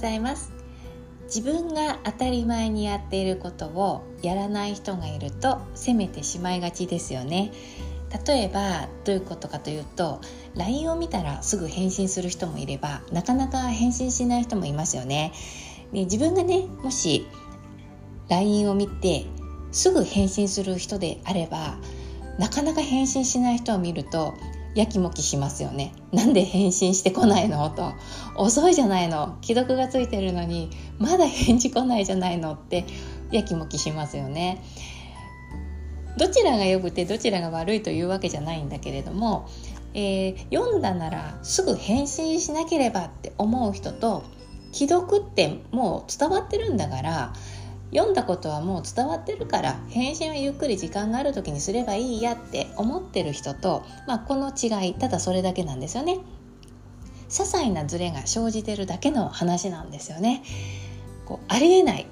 ざいます。自分が当たり前にやっていることをやらない人がいると責めてしまいがちですよね。例えばどういうことかというと LINE を見たらすぐ返信する人もいればなかなか返信しない人もいますよね。で自分がねもし LINE を見てすぐ返信する人であればなかなか返信しない人を見るとやきもきしますよね。なんで返信してこないのと。遅いじゃないの。既読がついてるのに。まだ返事来ないじゃないのって。やきもきしますよね。どちらが良くてどちらが悪いというわけじゃないんだけれども、えー、読んだならすぐ返信しなければって思う人と既読ってもう伝わってるんだから読んだことはもう伝わってるから返信はゆっくり時間がある時にすればいいやって思ってる人と、まあ、この違いただそれだけなんですよね。些細なズレが生じてるだけの話なんですよね。こうありえない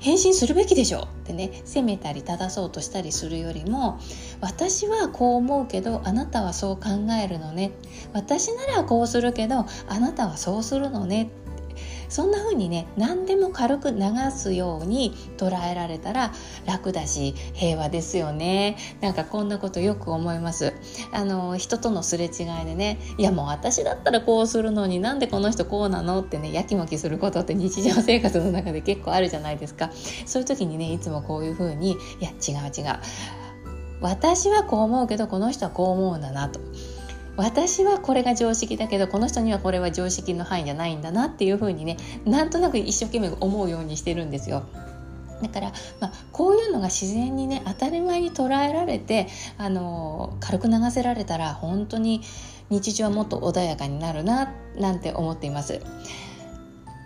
返信するべきでしょってね責めたり正そうとしたりするよりも私はこう思うけどあなたはそう考えるのね私ならこうするけどあなたはそうするのねそんな風にね何でも軽く流すように捉えられたら楽だし平和ですよね。なんかこんなことよく思います。あの人とのすれ違いでねいやもう私だったらこうするのになんでこの人こうなのってねやきもきすることって日常生活の中で結構あるじゃないですか。そういう時にねいつもこういう風にいや違う違う。私はこう思うけどこの人はこう思うんだなと。私はこれが常識だけどこの人にはこれは常識の範囲じゃないんだなっていうふうにねなんとなく一生懸命思うようにしてるんですよ。だから、まあ、こういうのが自然にね当たり前に捉えられて、あの軽く流せられたら本当に日常はもっと穏やかになるななんて思っています。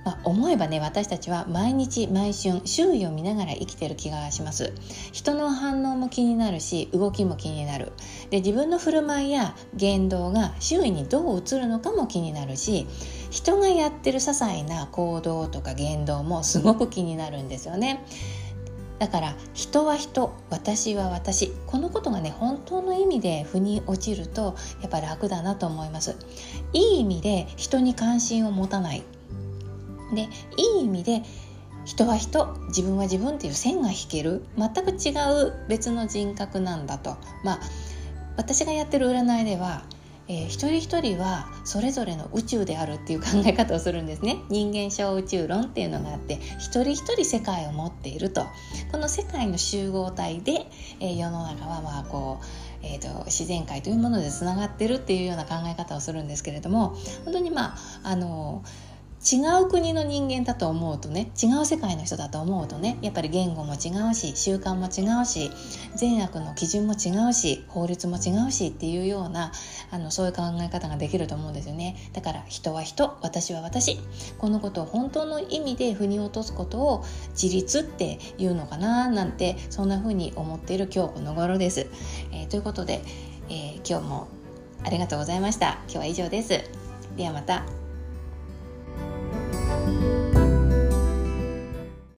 まあ、思えばね私たちは毎日毎春周囲を見ながら生きてる気がします。人の反応も気になるし動きも気になる。で自分の振る舞いや言動が周囲にどう映るのかも気になるし人がやってる些細な行動とか言動もすごく気になるんですよね。だから人は人私は私このことがね本当の意味で腑に落ちるとやっぱ楽だなと思います。いい意味で人に関心を持たない。でいい意味で人は人自分は自分っていう線が引ける全く違う別の人格なんだと。まあ私がやってる占いでは、えー、一人一人はそれぞれの宇宙であるっていう考え方をするんですね。人間小宇宙論っていうのがあって一人一人世界を持っていると。この世界の集合体で、えー、世の中はまあこうえーと、自然界というものでつながってるっていうような考え方をするんですけれども本当にまああの違う国の人間だと思うとね違う世界の人だと思うとねやっぱり言語も違うし習慣も違うし善悪の基準も違うし法律も違うしっていうようなあのそういう考え方ができると思うんですよね。だから人は人私は私このことを本当の意味で腑に落とすことを自立っていうのかななんてそんな風に思っている今日この頃です、えー、ということで、えー、今日もありがとうございました。今日は以上です。ではまた。